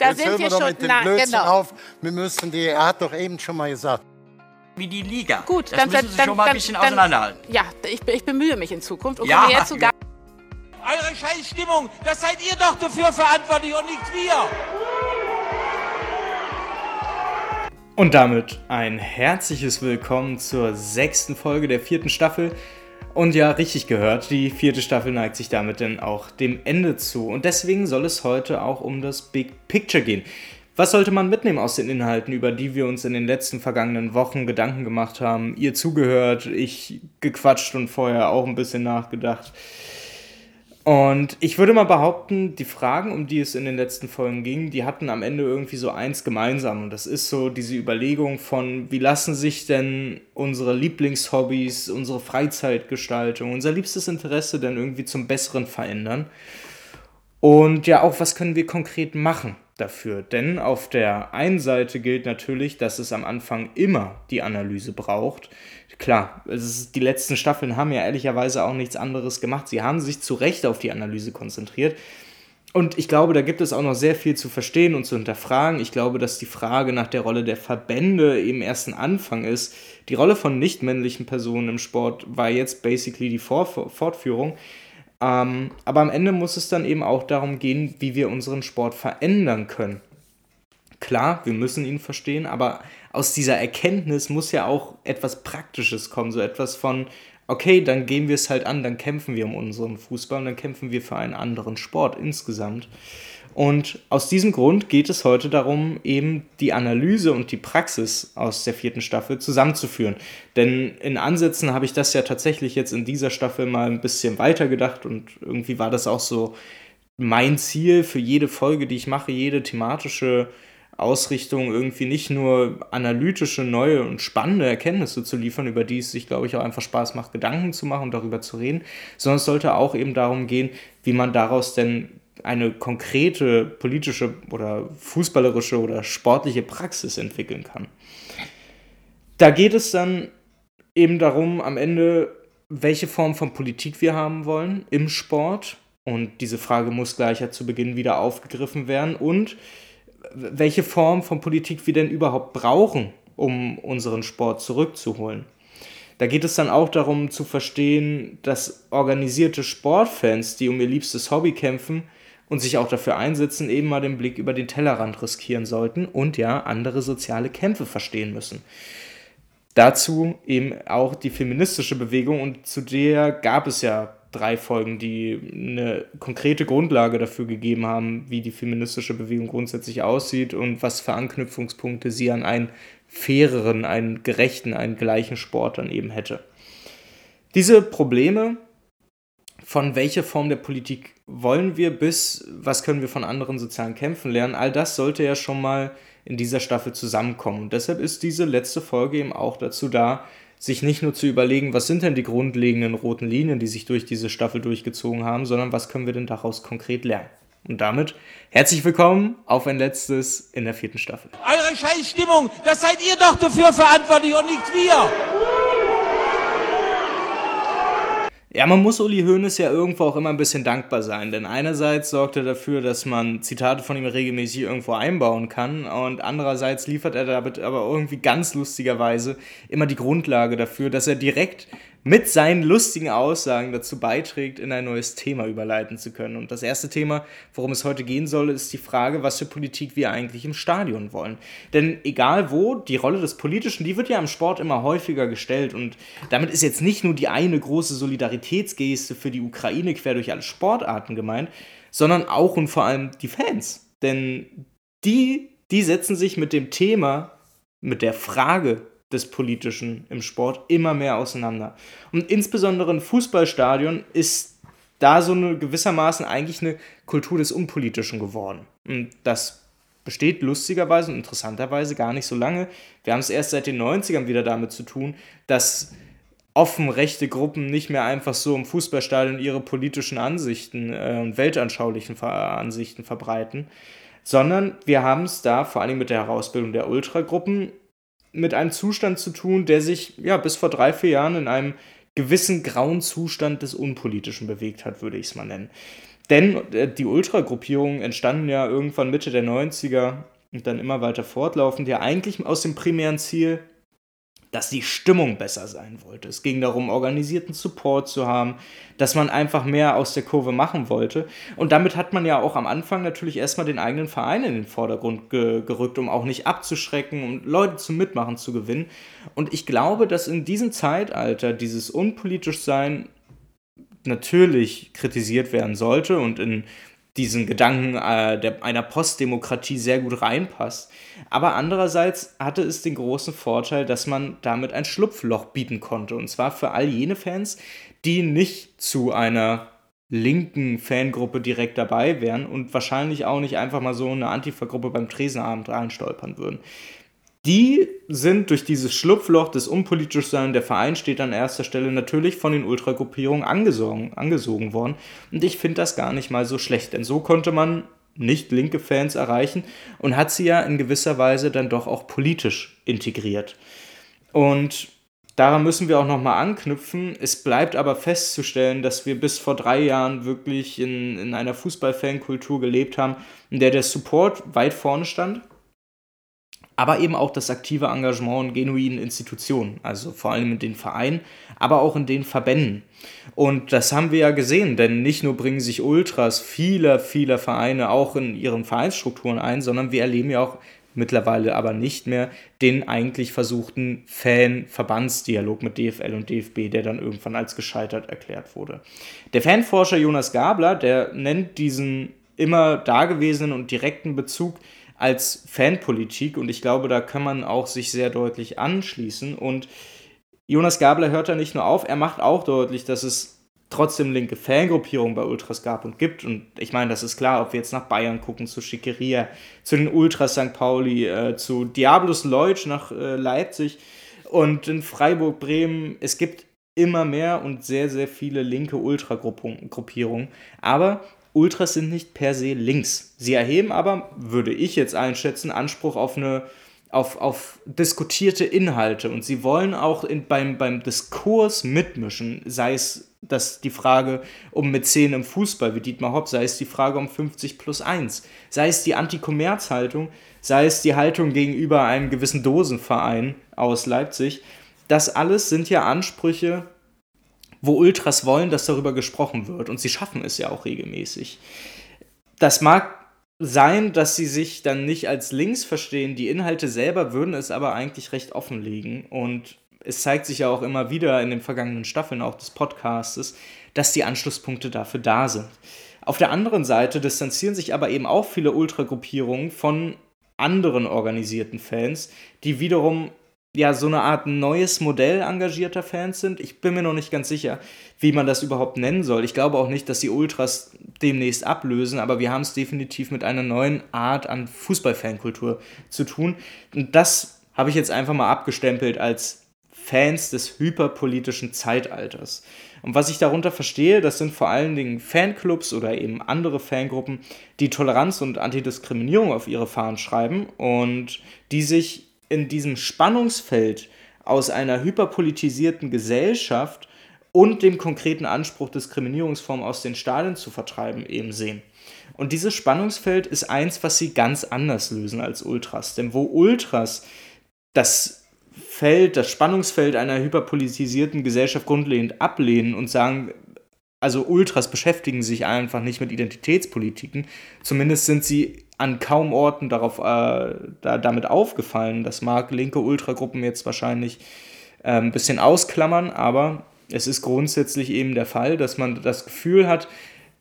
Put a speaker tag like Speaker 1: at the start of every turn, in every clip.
Speaker 1: Da
Speaker 2: Jetzt
Speaker 1: sind
Speaker 2: hören
Speaker 1: wir
Speaker 2: wir
Speaker 1: schon.
Speaker 2: mit dem
Speaker 1: na,
Speaker 2: Blödsinn
Speaker 1: genau.
Speaker 2: auf. Wir müssen die, er hat doch eben schon mal gesagt.
Speaker 3: wie die Liga.
Speaker 1: Gut,
Speaker 3: das
Speaker 1: dann,
Speaker 3: müssen Sie
Speaker 1: dann,
Speaker 3: schon mal ein
Speaker 1: dann,
Speaker 3: bisschen
Speaker 1: dann,
Speaker 3: auseinanderhalten.
Speaker 1: Ja, ich, ich bemühe mich in Zukunft und
Speaker 3: Ja.
Speaker 1: komme jetzt zu Gar
Speaker 4: Eure Scheißstimmung, das seid ihr doch dafür verantwortlich und nicht wir.
Speaker 5: Und damit ein herzliches Willkommen zur sechsten Folge der vierten Staffel. Und ja, richtig gehört, die vierte Staffel neigt sich damit dann auch dem Ende zu. Und deswegen soll es heute auch um das Big Picture gehen. Was sollte man mitnehmen aus den Inhalten, über die wir uns in den letzten vergangenen Wochen Gedanken gemacht haben? Ihr zugehört, ich gequatscht und vorher auch ein bisschen nachgedacht. Und ich würde mal behaupten, die Fragen, um die es in den letzten Folgen ging, die hatten am Ende irgendwie so eins gemeinsam. Und das ist so diese Überlegung von, wie lassen sich denn unsere Lieblingshobbys, unsere Freizeitgestaltung, unser liebstes Interesse denn irgendwie zum Besseren verändern? Und ja, auch was können wir konkret machen dafür? Denn auf der einen Seite gilt natürlich, dass es am Anfang immer die Analyse braucht. Klar, ist, die letzten Staffeln haben ja ehrlicherweise auch nichts anderes gemacht. Sie haben sich zu Recht auf die Analyse konzentriert. Und ich glaube, da gibt es auch noch sehr viel zu verstehen und zu hinterfragen. Ich glaube, dass die Frage nach der Rolle der Verbände eben erst ein Anfang ist. Die Rolle von nichtmännlichen Personen im Sport war jetzt basically die Vor Fortführung. Ähm, aber am Ende muss es dann eben auch darum gehen, wie wir unseren Sport verändern können. Klar, wir müssen ihn verstehen, aber aus dieser Erkenntnis muss ja auch etwas Praktisches kommen, so etwas von, okay, dann gehen wir es halt an, dann kämpfen wir um unseren Fußball und dann kämpfen wir für einen anderen Sport insgesamt. Und aus diesem Grund geht es heute darum, eben die Analyse und die Praxis aus der vierten Staffel zusammenzuführen. Denn in Ansätzen habe ich das ja tatsächlich jetzt in dieser Staffel mal ein bisschen weitergedacht und irgendwie war das auch so mein Ziel für jede Folge, die ich mache, jede thematische Ausrichtung irgendwie nicht nur analytische, neue und spannende Erkenntnisse zu liefern, über die es sich, glaube ich, auch einfach Spaß macht, Gedanken zu machen und darüber zu reden, sondern es sollte auch eben darum gehen, wie man daraus denn eine konkrete politische oder fußballerische oder sportliche Praxis entwickeln kann. Da geht es dann eben darum, am Ende, welche Form von Politik wir haben wollen im Sport. Und diese Frage muss gleich ja zu Beginn wieder aufgegriffen werden. Und welche Form von Politik wir denn überhaupt brauchen, um unseren Sport zurückzuholen. Da geht es dann auch darum zu verstehen, dass organisierte Sportfans, die um ihr liebstes Hobby kämpfen und sich auch dafür einsetzen, eben mal den Blick über den Tellerrand riskieren sollten und ja andere soziale Kämpfe verstehen müssen. Dazu eben auch die feministische Bewegung und zu der gab es ja drei Folgen, die eine konkrete Grundlage dafür gegeben haben, wie die feministische Bewegung grundsätzlich aussieht und was für Anknüpfungspunkte sie an einen faireren, einen gerechten, einen gleichen Sport dann eben hätte. Diese Probleme, von welcher Form der Politik wollen wir bis was können wir von anderen sozialen Kämpfen lernen, all das sollte ja schon mal in dieser Staffel zusammenkommen. Und deshalb ist diese letzte Folge eben auch dazu da, sich nicht nur zu überlegen, was sind denn die grundlegenden roten Linien, die sich durch diese Staffel durchgezogen haben, sondern was können wir denn daraus konkret lernen. Und damit herzlich willkommen auf ein letztes in der vierten Staffel.
Speaker 4: Eure Scheißstimmung, das seid ihr doch dafür verantwortlich und nicht wir.
Speaker 5: Ja, man muss Uli Hoeneß ja irgendwo auch immer ein bisschen dankbar sein, denn einerseits sorgt er dafür, dass man Zitate von ihm regelmäßig irgendwo einbauen kann und andererseits liefert er damit aber irgendwie ganz lustigerweise immer die Grundlage dafür, dass er direkt mit seinen lustigen Aussagen dazu beiträgt, in ein neues Thema überleiten zu können. Und das erste Thema, worum es heute gehen soll, ist die Frage, was für Politik wir eigentlich im Stadion wollen. Denn egal wo, die Rolle des Politischen, die wird ja im Sport immer häufiger gestellt. Und damit ist jetzt nicht nur die eine große Solidaritätsgeste für die Ukraine quer durch alle Sportarten gemeint, sondern auch und vor allem die Fans. Denn die, die setzen sich mit dem Thema, mit der Frage des Politischen im Sport immer mehr auseinander. Und insbesondere im Fußballstadion ist da so eine gewissermaßen eigentlich eine Kultur des Unpolitischen geworden. Und das besteht lustigerweise und interessanterweise gar nicht so lange. Wir haben es erst seit den 90ern wieder damit zu tun, dass offen rechte Gruppen nicht mehr einfach so im Fußballstadion ihre politischen Ansichten äh, und weltanschaulichen Ver Ansichten verbreiten, sondern wir haben es da vor allem mit der Herausbildung der Ultragruppen mit einem Zustand zu tun, der sich ja bis vor drei, vier Jahren in einem gewissen grauen Zustand des Unpolitischen bewegt hat, würde ich es mal nennen. Denn äh, die Ultragruppierungen entstanden ja irgendwann Mitte der 90er und dann immer weiter fortlaufend, ja eigentlich aus dem primären Ziel, dass die Stimmung besser sein wollte. Es ging darum, organisierten Support zu haben, dass man einfach mehr aus der Kurve machen wollte. Und damit hat man ja auch am Anfang natürlich erstmal den eigenen Verein in den Vordergrund ge gerückt, um auch nicht abzuschrecken, um Leute zum Mitmachen zu gewinnen. Und ich glaube, dass in diesem Zeitalter dieses unpolitisch Sein natürlich kritisiert werden sollte und in diesen Gedanken äh, der, einer Postdemokratie sehr gut reinpasst. Aber andererseits hatte es den großen Vorteil, dass man damit ein Schlupfloch bieten konnte. Und zwar für all jene Fans, die nicht zu einer linken Fangruppe direkt dabei wären und wahrscheinlich auch nicht einfach mal so eine Antifa-Gruppe beim Tresenabend reinstolpern würden die sind durch dieses Schlupfloch des Unpolitischsein, der Verein steht an erster Stelle, natürlich von den Ultragruppierungen angesogen, angesogen worden. Und ich finde das gar nicht mal so schlecht, denn so konnte man nicht linke Fans erreichen und hat sie ja in gewisser Weise dann doch auch politisch integriert. Und daran müssen wir auch nochmal anknüpfen. Es bleibt aber festzustellen, dass wir bis vor drei Jahren wirklich in, in einer Fußballfankultur gelebt haben, in der der Support weit vorne stand aber eben auch das aktive Engagement in genuinen Institutionen, also vor allem in den Vereinen, aber auch in den Verbänden. Und das haben wir ja gesehen, denn nicht nur bringen sich Ultras vieler, vieler Vereine auch in ihren Vereinsstrukturen ein, sondern wir erleben ja auch mittlerweile aber nicht mehr den eigentlich versuchten Fan-Verbandsdialog mit DFL und DFB, der dann irgendwann als gescheitert erklärt wurde. Der Fanforscher Jonas Gabler, der nennt diesen immer dagewesenen und direkten Bezug als Fanpolitik und ich glaube, da kann man auch sich sehr deutlich anschließen. Und Jonas Gabler hört da nicht nur auf, er macht auch deutlich, dass es trotzdem linke Fangruppierungen bei Ultras gab und gibt. Und ich meine, das ist klar, ob wir jetzt nach Bayern gucken, zu Schickeria, zu den Ultras St. Pauli, äh, zu Diabolus Leutsch nach äh, Leipzig und in Freiburg, Bremen. Es gibt immer mehr und sehr, sehr viele linke Ultragruppierungen. Aber Ultras sind nicht per se links. Sie erheben aber, würde ich jetzt einschätzen, Anspruch auf eine auf, auf diskutierte Inhalte und sie wollen auch in, beim, beim Diskurs mitmischen, sei es das die Frage um Mäzen im Fußball wie Dietmar Hopp, sei es die Frage um 50 plus 1, sei es die Anti-Kommerz-Haltung, sei es die Haltung gegenüber einem gewissen Dosenverein aus Leipzig. Das alles sind ja Ansprüche, wo Ultras wollen, dass darüber gesprochen wird. Und sie schaffen es ja auch regelmäßig. Das mag sein, dass sie sich dann nicht als links verstehen. Die Inhalte selber würden es aber eigentlich recht offenlegen. Und es zeigt sich ja auch immer wieder in den vergangenen Staffeln auch des Podcastes, dass die Anschlusspunkte dafür da sind. Auf der anderen Seite distanzieren sich aber eben auch viele Ultragruppierungen von anderen organisierten Fans, die wiederum ja so eine Art neues Modell engagierter Fans sind. Ich bin mir noch nicht ganz sicher, wie man das überhaupt nennen soll. Ich glaube auch nicht, dass die Ultras demnächst ablösen, aber wir haben es definitiv mit einer neuen Art an Fußballfankultur zu tun. Und das habe ich jetzt einfach mal abgestempelt als Fans des hyperpolitischen Zeitalters. Und was ich darunter verstehe, das sind vor allen Dingen Fanclubs oder eben andere Fangruppen, die Toleranz und Antidiskriminierung auf ihre Fahnen schreiben und die sich in diesem Spannungsfeld aus einer hyperpolitisierten Gesellschaft und dem konkreten Anspruch, Diskriminierungsformen aus den Stadien zu vertreiben, eben sehen. Und dieses Spannungsfeld ist eins, was sie ganz anders lösen als Ultras. Denn wo Ultras das Feld, das Spannungsfeld einer hyperpolitisierten Gesellschaft grundlegend ablehnen und sagen, also Ultras beschäftigen sich einfach nicht mit Identitätspolitiken, zumindest sind sie an kaum Orten darauf, äh, da, damit aufgefallen. Das mag linke Ultragruppen jetzt wahrscheinlich äh, ein bisschen ausklammern, aber es ist grundsätzlich eben der Fall, dass man das Gefühl hat,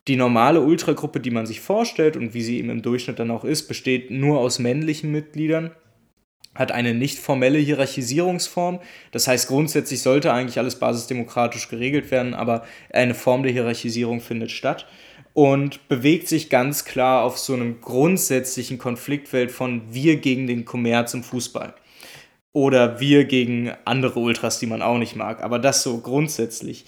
Speaker 5: die normale Ultragruppe, die man sich vorstellt und wie sie eben im Durchschnitt dann auch ist, besteht nur aus männlichen Mitgliedern, hat eine nicht formelle Hierarchisierungsform. Das heißt, grundsätzlich sollte eigentlich alles basisdemokratisch geregelt werden, aber eine Form der Hierarchisierung findet statt und bewegt sich ganz klar auf so einem grundsätzlichen Konfliktfeld von wir gegen den Kommerz im Fußball. Oder wir gegen andere Ultras, die man auch nicht mag. Aber das so grundsätzlich.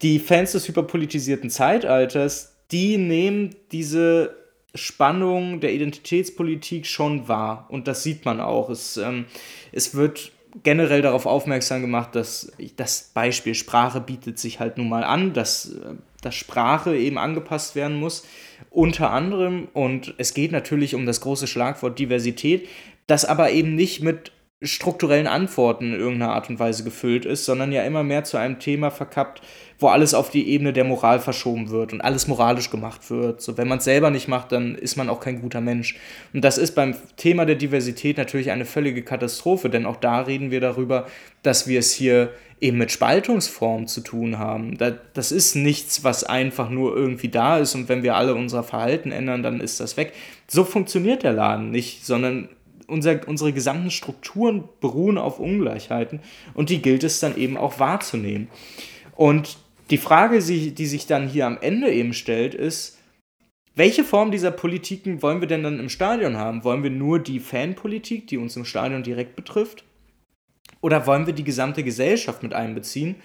Speaker 5: Die Fans des hyperpolitisierten Zeitalters, die nehmen diese Spannung der Identitätspolitik schon wahr. Und das sieht man auch. Es, ähm, es wird generell darauf aufmerksam gemacht, dass das Beispiel Sprache bietet sich halt nun mal an. Das äh, dass Sprache eben angepasst werden muss, unter anderem. Und es geht natürlich um das große Schlagwort Diversität, das aber eben nicht mit strukturellen Antworten in irgendeiner Art und Weise gefüllt ist, sondern ja immer mehr zu einem Thema verkappt, wo alles auf die Ebene der Moral verschoben wird und alles moralisch gemacht wird. So, wenn man es selber nicht macht, dann ist man auch kein guter Mensch. Und das ist beim Thema der Diversität natürlich eine völlige Katastrophe, denn auch da reden wir darüber, dass wir es hier eben mit Spaltungsformen zu tun haben. Das ist nichts, was einfach nur irgendwie da ist und wenn wir alle unser Verhalten ändern, dann ist das weg. So funktioniert der Laden nicht, sondern unser, unsere gesamten Strukturen beruhen auf Ungleichheiten und die gilt es dann eben auch wahrzunehmen. Und die Frage, die sich dann hier am Ende eben stellt, ist, welche Form dieser Politiken wollen wir denn dann im Stadion haben? Wollen wir nur die Fanpolitik, die uns im Stadion direkt betrifft? Oder wollen wir die gesamte Gesellschaft mit einbeziehen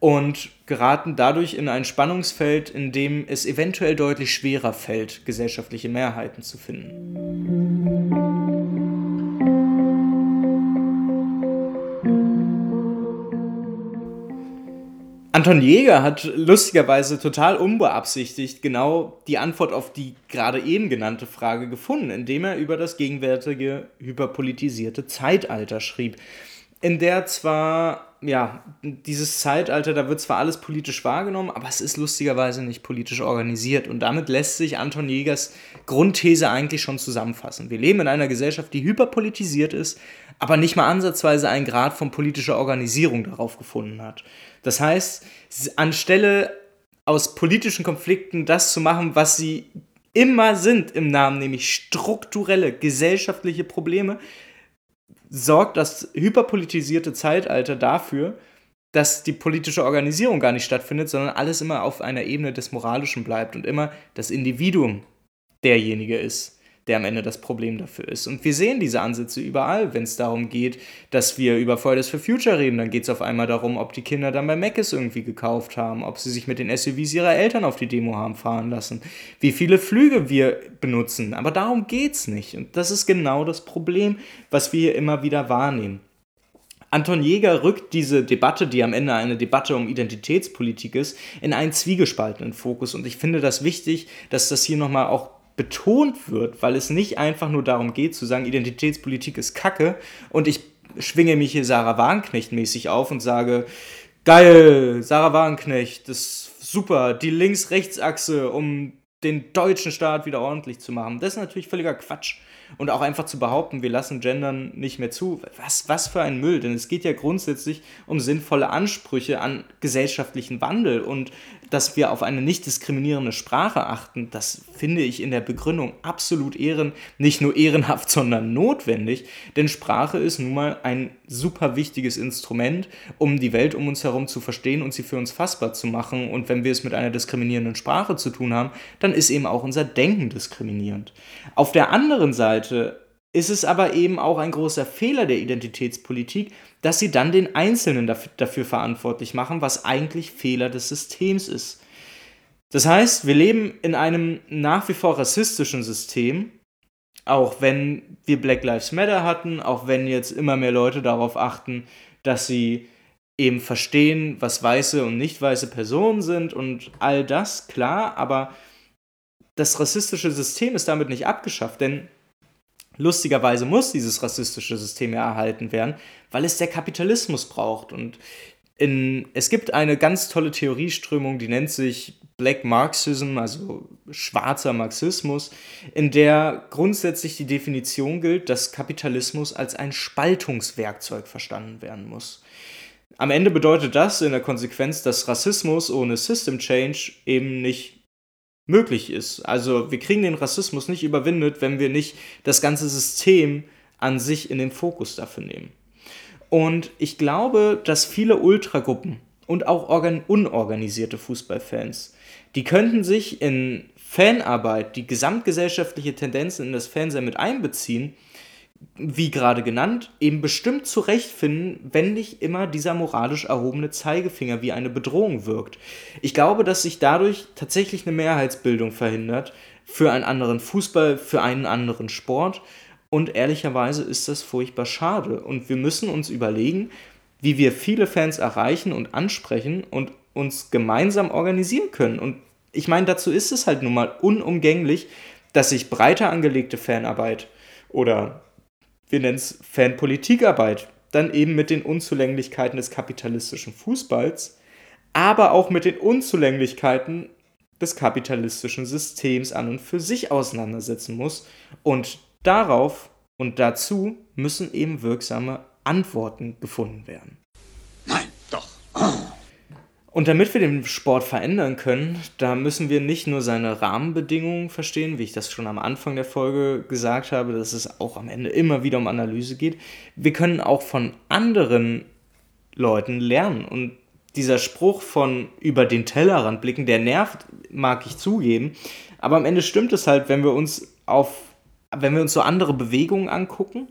Speaker 5: und geraten dadurch in ein Spannungsfeld, in dem es eventuell deutlich schwerer fällt, gesellschaftliche Mehrheiten zu finden? Anton Jäger hat lustigerweise total unbeabsichtigt genau die Antwort auf die gerade eben genannte Frage gefunden, indem er über das gegenwärtige hyperpolitisierte Zeitalter schrieb, in der zwar, ja, dieses Zeitalter, da wird zwar alles politisch wahrgenommen, aber es ist lustigerweise nicht politisch organisiert und damit lässt sich Anton Jägers Grundthese eigentlich schon zusammenfassen. Wir leben in einer Gesellschaft, die hyperpolitisiert ist, aber nicht mal ansatzweise einen Grad von politischer Organisierung darauf gefunden hat. Das heißt, anstelle aus politischen Konflikten das zu machen, was sie immer sind im Namen, nämlich strukturelle gesellschaftliche Probleme, sorgt das hyperpolitisierte Zeitalter dafür, dass die politische Organisierung gar nicht stattfindet, sondern alles immer auf einer Ebene des Moralischen bleibt und immer das Individuum derjenige ist der am Ende das Problem dafür ist. Und wir sehen diese Ansätze überall, wenn es darum geht, dass wir über Fridays for Future reden. Dann geht es auf einmal darum, ob die Kinder dann bei Mc's irgendwie gekauft haben, ob sie sich mit den SUVs ihrer Eltern auf die Demo haben fahren lassen, wie viele Flüge wir benutzen. Aber darum geht es nicht. Und das ist genau das Problem, was wir hier immer wieder wahrnehmen. Anton Jäger rückt diese Debatte, die am Ende eine Debatte um Identitätspolitik ist, in einen zwiegespaltenen Fokus. Und ich finde das wichtig, dass das hier nochmal auch betont wird, weil es nicht einfach nur darum geht zu sagen, Identitätspolitik ist Kacke und ich schwinge mich hier Sarah Wagenknecht mäßig auf und sage, geil, Sarah Wagenknecht, das ist super, die Links-Rechts-Achse, um den deutschen Staat wieder ordentlich zu machen. Das ist natürlich völliger Quatsch. Und auch einfach zu behaupten, wir lassen Gendern nicht mehr zu. Was, was für ein Müll. Denn es geht ja grundsätzlich um sinnvolle Ansprüche an gesellschaftlichen Wandel. Und dass wir auf eine nicht diskriminierende Sprache achten, das finde ich in der Begründung absolut ehren, nicht nur ehrenhaft, sondern notwendig. Denn Sprache ist nun mal ein super wichtiges Instrument, um die Welt um uns herum zu verstehen und sie für uns fassbar zu machen. Und wenn wir es mit einer diskriminierenden Sprache zu tun haben, dann ist eben auch unser Denken diskriminierend. Auf der anderen Seite ist es aber eben auch ein großer Fehler der Identitätspolitik, dass sie dann den Einzelnen dafür verantwortlich machen, was eigentlich Fehler des Systems ist. Das heißt, wir leben in einem nach wie vor rassistischen System, auch wenn wir Black Lives Matter hatten, auch wenn jetzt immer mehr Leute darauf achten, dass sie eben verstehen, was weiße und nicht weiße Personen sind und all das, klar, aber das rassistische System ist damit nicht abgeschafft, denn lustigerweise muss dieses rassistische System ja erhalten werden, weil es der Kapitalismus braucht. Und in, es gibt eine ganz tolle Theorieströmung, die nennt sich Black Marxism, also schwarzer Marxismus, in der grundsätzlich die Definition gilt, dass Kapitalismus als ein Spaltungswerkzeug verstanden werden muss. Am Ende bedeutet das in der Konsequenz, dass Rassismus ohne System Change eben nicht möglich ist. Also wir kriegen den Rassismus nicht überwindet, wenn wir nicht das ganze System an sich in den Fokus dafür nehmen. Und ich glaube, dass viele Ultragruppen und auch unorganisierte Fußballfans, die könnten sich in Fanarbeit die gesamtgesellschaftliche Tendenzen in das Fernsehen mit einbeziehen wie gerade genannt, eben bestimmt zurechtfinden, wenn nicht immer dieser moralisch erhobene Zeigefinger wie eine Bedrohung wirkt. Ich glaube, dass sich dadurch tatsächlich eine Mehrheitsbildung verhindert für einen anderen Fußball, für einen anderen Sport. Und ehrlicherweise ist das furchtbar schade. Und wir müssen uns überlegen, wie wir viele Fans erreichen und ansprechen und uns gemeinsam organisieren können. Und ich meine, dazu ist es halt nun mal unumgänglich, dass sich breiter angelegte Fanarbeit oder wir nennen es Fanpolitikarbeit dann eben mit den Unzulänglichkeiten des kapitalistischen Fußballs, aber auch mit den Unzulänglichkeiten des kapitalistischen Systems an und für sich auseinandersetzen muss. Und darauf und dazu müssen eben wirksame Antworten gefunden werden.
Speaker 3: Nein, doch.
Speaker 5: Und damit wir den Sport verändern können, da müssen wir nicht nur seine Rahmenbedingungen verstehen, wie ich das schon am Anfang der Folge gesagt habe, dass es auch am Ende immer wieder um Analyse geht. Wir können auch von anderen Leuten lernen. Und dieser Spruch von über den Tellerrand blicken, der nervt, mag ich zugeben. Aber am Ende stimmt es halt, wenn wir uns auf, wenn wir uns so andere Bewegungen angucken,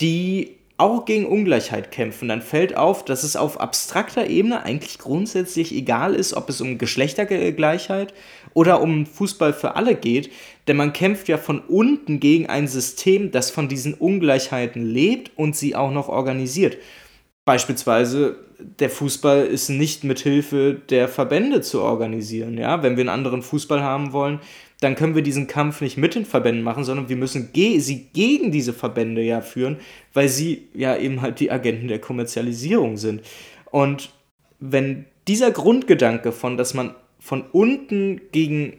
Speaker 5: die auch gegen Ungleichheit kämpfen, dann fällt auf, dass es auf abstrakter Ebene eigentlich grundsätzlich egal ist, ob es um Geschlechtergleichheit oder um Fußball für alle geht, denn man kämpft ja von unten gegen ein System, das von diesen Ungleichheiten lebt und sie auch noch organisiert. Beispielsweise der Fußball ist nicht mit Hilfe der Verbände zu organisieren, ja, wenn wir einen anderen Fußball haben wollen, dann können wir diesen Kampf nicht mit den Verbänden machen, sondern wir müssen ge sie gegen diese Verbände ja führen, weil sie ja eben halt die Agenten der Kommerzialisierung sind. Und wenn dieser Grundgedanke von, dass man von unten gegen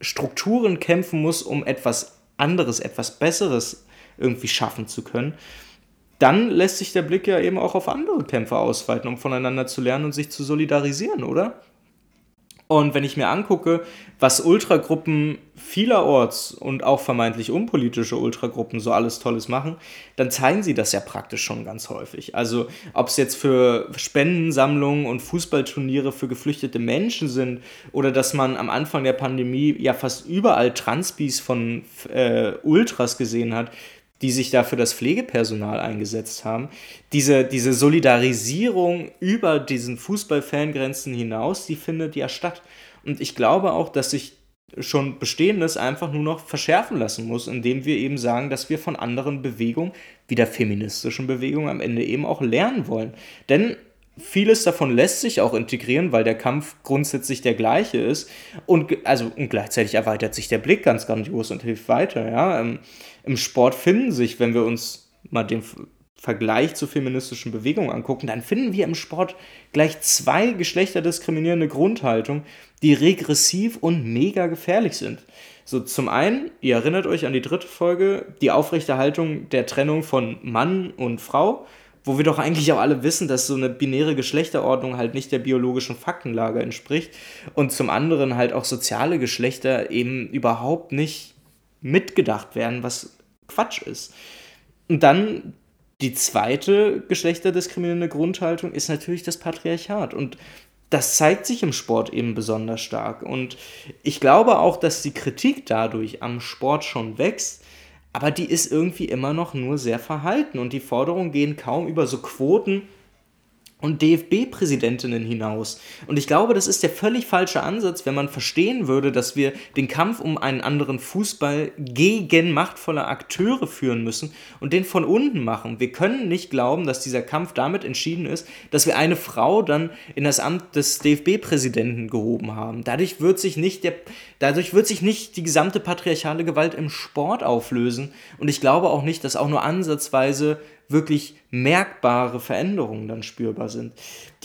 Speaker 5: Strukturen kämpfen muss, um etwas anderes, etwas Besseres irgendwie schaffen zu können, dann lässt sich der Blick ja eben auch auf andere Kämpfe ausweiten, um voneinander zu lernen und sich zu solidarisieren, oder? Und wenn ich mir angucke, was Ultragruppen vielerorts und auch vermeintlich unpolitische Ultragruppen so alles Tolles machen, dann zeigen sie das ja praktisch schon ganz häufig. Also ob es jetzt für Spendensammlungen und Fußballturniere für geflüchtete Menschen sind oder dass man am Anfang der Pandemie ja fast überall Transpis von äh, Ultras gesehen hat, die sich da für das Pflegepersonal eingesetzt haben. Diese, diese Solidarisierung über diesen Fußballfangrenzen hinaus, die findet ja statt. Und ich glaube auch, dass sich schon Bestehendes einfach nur noch verschärfen lassen muss, indem wir eben sagen, dass wir von anderen Bewegungen, wie der feministischen Bewegung, am Ende eben auch lernen wollen. Denn vieles davon lässt sich auch integrieren, weil der Kampf grundsätzlich der gleiche ist und also und gleichzeitig erweitert sich der Blick ganz grandios und hilft weiter. Ja, im, Sport finden sich, wenn wir uns mal den Vergleich zur feministischen Bewegung angucken, dann finden wir im Sport gleich zwei geschlechterdiskriminierende Grundhaltungen, die regressiv und mega gefährlich sind. So, zum einen, ihr erinnert euch an die dritte Folge, die Aufrechterhaltung der Trennung von Mann und Frau wo wir doch eigentlich auch alle wissen, dass so eine binäre Geschlechterordnung halt nicht der biologischen Faktenlage entspricht und zum anderen halt auch soziale Geschlechter eben überhaupt nicht mitgedacht werden, was Quatsch ist. Und dann die zweite geschlechterdiskriminierende Grundhaltung ist natürlich das Patriarchat und das zeigt sich im Sport eben besonders stark. Und ich glaube auch, dass die Kritik dadurch am Sport schon wächst, aber die ist irgendwie immer noch nur sehr verhalten und die Forderungen gehen kaum über so Quoten und DFB-Präsidentinnen hinaus. Und ich glaube, das ist der völlig falsche Ansatz, wenn man verstehen würde, dass wir den Kampf um einen anderen Fußball gegen machtvolle Akteure führen müssen und den von unten machen. Wir können nicht glauben, dass dieser Kampf damit entschieden ist, dass wir eine Frau dann in das Amt des DFB-Präsidenten gehoben haben. Dadurch wird sich nicht der, dadurch wird sich nicht die gesamte patriarchale Gewalt im Sport auflösen. Und ich glaube auch nicht, dass auch nur ansatzweise wirklich merkbare Veränderungen dann spürbar sind.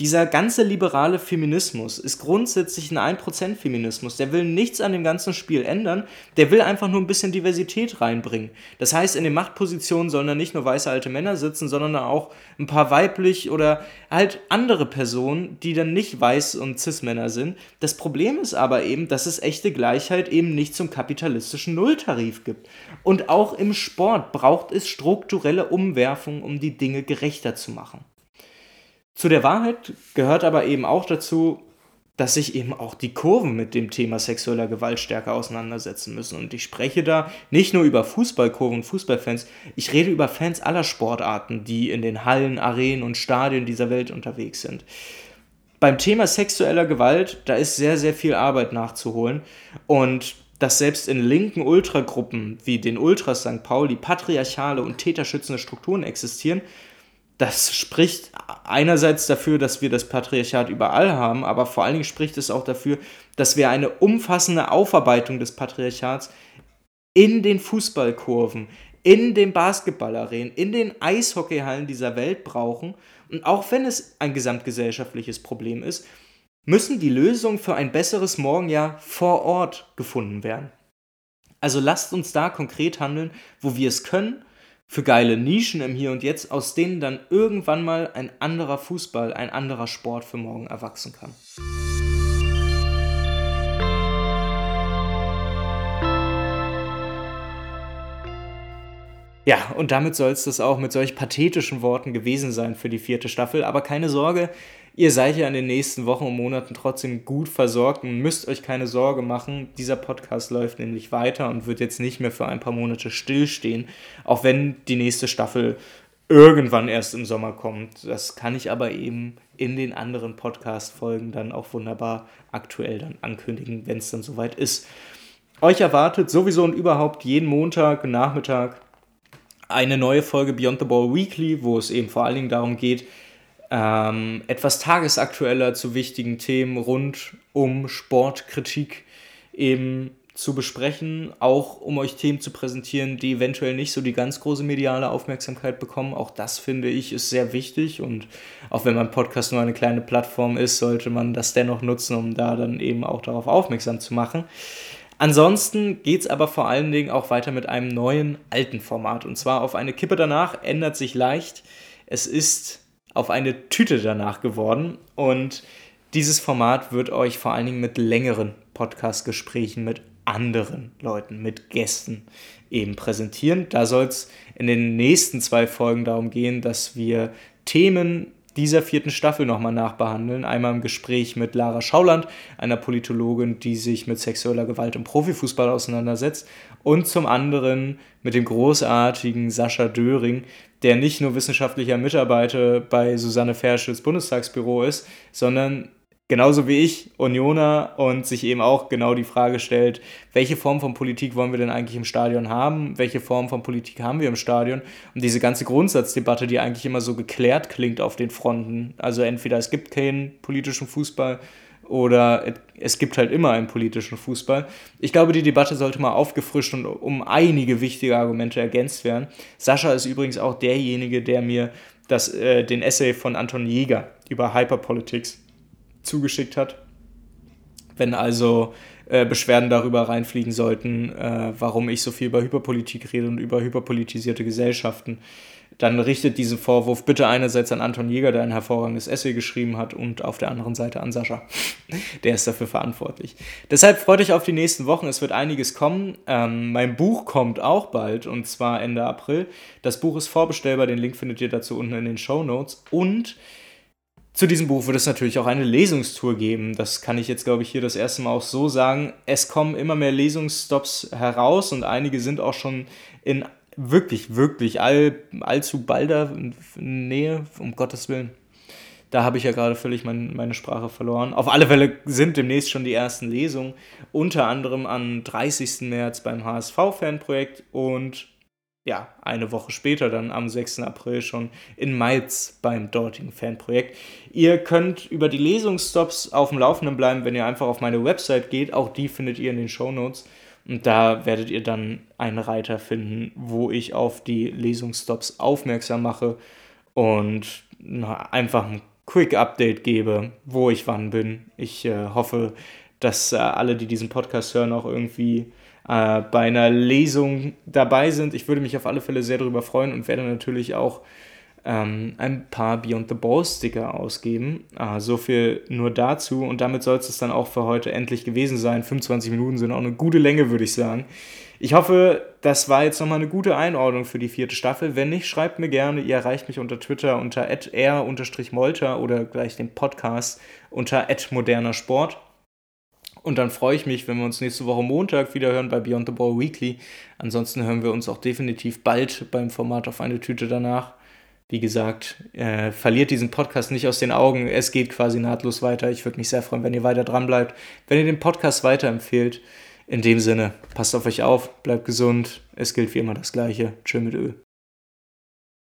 Speaker 5: Dieser ganze liberale Feminismus ist grundsätzlich ein 1%-Feminismus. Der will nichts an dem ganzen Spiel ändern, der will einfach nur ein bisschen Diversität reinbringen. Das heißt, in den Machtpositionen sollen da nicht nur weiße alte Männer sitzen, sondern auch ein paar weiblich oder halt andere Personen, die dann nicht weiß und cis-Männer sind. Das Problem ist aber eben, dass es echte Gleichheit eben nicht zum kapitalistischen Nulltarif gibt. Und auch im Sport braucht es strukturelle Umwerfungen, um die Dinge gerechter zu machen. Zu der Wahrheit gehört aber eben auch dazu, dass sich eben auch die Kurven mit dem Thema sexueller Gewalt stärker auseinandersetzen müssen. Und ich spreche da nicht nur über Fußballkurven und Fußballfans, ich rede über Fans aller Sportarten, die in den Hallen, Arenen und Stadien dieser Welt unterwegs sind. Beim Thema sexueller Gewalt, da ist sehr, sehr viel Arbeit nachzuholen. Und dass selbst in linken Ultragruppen wie den Ultras St. Pauli patriarchale und täterschützende Strukturen existieren, das spricht einerseits dafür, dass wir das Patriarchat überall haben, aber vor allen Dingen spricht es auch dafür, dass wir eine umfassende Aufarbeitung des Patriarchats in den Fußballkurven, in den Basketballarenen, in den Eishockeyhallen dieser Welt brauchen. Und auch wenn es ein gesamtgesellschaftliches Problem ist, müssen die Lösungen für ein besseres Morgen ja vor Ort gefunden werden. Also lasst uns da konkret handeln, wo wir es können für geile Nischen im Hier und Jetzt, aus denen dann irgendwann mal ein anderer Fußball, ein anderer Sport für morgen erwachsen kann. Ja, und damit soll es das auch mit solch pathetischen Worten gewesen sein für die vierte Staffel. Aber keine Sorge, Ihr seid ja in den nächsten Wochen und Monaten trotzdem gut versorgt und müsst euch keine Sorge machen. Dieser Podcast läuft nämlich weiter und wird jetzt nicht mehr für ein paar Monate stillstehen, auch wenn die nächste Staffel irgendwann erst im Sommer kommt. Das kann ich aber eben in den anderen Podcast-Folgen dann auch wunderbar aktuell dann ankündigen, wenn es dann soweit ist. Euch erwartet sowieso und überhaupt jeden Montag, Nachmittag eine neue Folge Beyond the Ball Weekly, wo es eben vor allen Dingen darum geht, ähm, etwas tagesaktueller zu wichtigen Themen rund um Sportkritik eben zu besprechen, auch um euch Themen zu präsentieren, die eventuell nicht so die ganz große mediale Aufmerksamkeit bekommen. Auch das finde ich ist sehr wichtig und auch wenn mein Podcast nur eine kleine Plattform ist, sollte man das dennoch nutzen, um da dann eben auch darauf aufmerksam zu machen. Ansonsten geht es aber vor allen Dingen auch weiter mit einem neuen alten Format und zwar auf eine Kippe danach ändert sich leicht. Es ist auf eine Tüte danach geworden. Und dieses Format wird euch vor allen Dingen mit längeren Podcast-Gesprächen mit anderen Leuten, mit Gästen eben präsentieren. Da soll es in den nächsten zwei Folgen darum gehen, dass wir Themen dieser vierten Staffel nochmal nachbehandeln. Einmal im Gespräch mit Lara Schauland, einer Politologin, die sich mit sexueller Gewalt im Profifußball auseinandersetzt. Und zum anderen mit dem großartigen Sascha Döring, der nicht nur wissenschaftlicher Mitarbeiter bei Susanne Ferschels Bundestagsbüro ist, sondern genauso wie ich Unioner und sich eben auch genau die Frage stellt, welche Form von Politik wollen wir denn eigentlich im Stadion haben? Welche Form von Politik haben wir im Stadion? Und diese ganze Grundsatzdebatte, die eigentlich immer so geklärt klingt auf den Fronten. Also entweder es gibt keinen politischen Fußball oder es gibt halt immer einen politischen Fußball. Ich glaube, die Debatte sollte mal aufgefrischt und um einige wichtige Argumente ergänzt werden. Sascha ist übrigens auch derjenige, der mir das, äh, den Essay von Anton Jäger über Hyperpolitics zugeschickt hat. Wenn also äh, Beschwerden darüber reinfliegen sollten, äh, warum ich so viel über Hyperpolitik rede und über hyperpolitisierte Gesellschaften, dann richtet diesen Vorwurf bitte einerseits an Anton Jäger, der ein hervorragendes Essay geschrieben hat, und auf der anderen Seite an Sascha. der ist dafür verantwortlich. Deshalb freut euch auf die nächsten Wochen. Es wird einiges kommen. Ähm, mein Buch kommt auch bald, und zwar Ende April. Das Buch ist vorbestellbar. Den Link findet ihr dazu unten in den Show Notes. Und zu diesem Buch wird es natürlich auch eine Lesungstour geben. Das kann ich jetzt, glaube ich, hier das erste Mal auch so sagen. Es kommen immer mehr Lesungsstops heraus und einige sind auch schon in wirklich, wirklich all, allzu balder Nähe, um Gottes Willen. Da habe ich ja gerade völlig mein, meine Sprache verloren. Auf alle Fälle sind demnächst schon die ersten Lesungen, unter anderem am 30. März beim HSV-Fanprojekt und ja, eine Woche später, dann am 6. April schon in Mainz beim dortigen Fanprojekt. Ihr könnt über die Lesungsstops auf dem Laufenden bleiben, wenn ihr einfach auf meine Website geht. Auch die findet ihr in den Show Notes. Und da werdet ihr dann einen Reiter finden, wo ich auf die Lesungsstops aufmerksam mache und na, einfach ein Quick Update gebe, wo ich wann bin. Ich äh, hoffe, dass äh, alle, die diesen Podcast hören, auch irgendwie äh, bei einer Lesung dabei sind. Ich würde mich auf alle Fälle sehr darüber freuen und werde natürlich auch ähm, ein paar Beyond the Ball Sticker ausgeben. Äh, so viel nur dazu und damit soll es dann auch für heute endlich gewesen sein. 25 Minuten sind auch eine gute Länge, würde ich sagen. Ich hoffe, das war jetzt nochmal eine gute Einordnung für die vierte Staffel. Wenn nicht, schreibt mir gerne. Ihr erreicht mich unter Twitter unter r-molter oder gleich den Podcast unter moderner Sport. Und dann freue ich mich, wenn wir uns nächste Woche Montag wieder hören bei Beyond the Ball Weekly. Ansonsten hören wir uns auch definitiv bald beim Format auf eine Tüte danach. Wie gesagt, äh, verliert diesen Podcast nicht aus den Augen. Es geht quasi nahtlos weiter. Ich würde mich sehr freuen, wenn ihr weiter dran bleibt, wenn ihr den Podcast weiterempfehlt. In dem Sinne, passt auf euch auf, bleibt gesund. Es gilt wie immer das Gleiche. Tschö mit Öl.